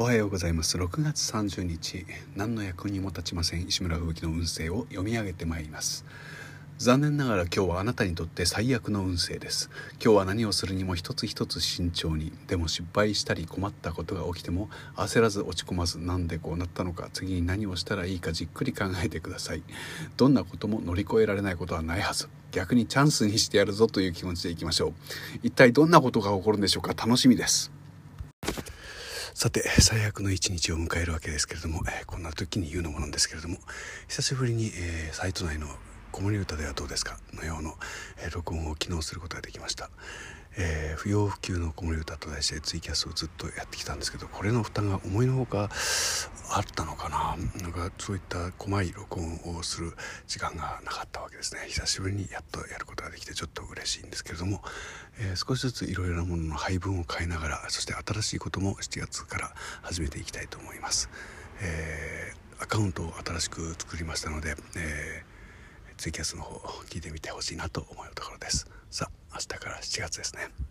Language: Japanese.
おはようございます。6月30日何の役にも立ちません。石村吹雪の運勢を読み上げてまいります。残念ながら今日はあなたにとって最悪の運勢です。今日は何をするにも一つ一つ慎重にでも失敗したり困ったことが起きても焦らず落ち込まずなんでこうなったのか次に何をしたらいいかじっくり考えてください。どんなことも乗り越えられないことはないはず。逆にチャンスにしてやるぞという気持ちでいきましょう。一体どんなことが起こるんでしょうか。楽しみです。さて最悪の一日を迎えるわけですけれども、えー、こんな時に言うのもなんですけれども久しぶりに、えー、サイト内の子守歌ではどうですかのような、えー、録音を機能することができました、えー、不要不急の子守歌と題してツイキャスをずっとやってきたんですけどこれの負担が思いのほかあったのかな。なんかそういった細い録音をする時間がなかったわけですね。久しぶりにやっとやることができてちょっと嬉しいんですけれども、えー、少しずついろいろなものの配分を変えながらそして新しいことも7月から始めていきたいと思います、えー、アカウントを新しく作りましたので、えー、ツイキャスの方聞いてみてほしいなと思うところです。さあ明日から7月ですね。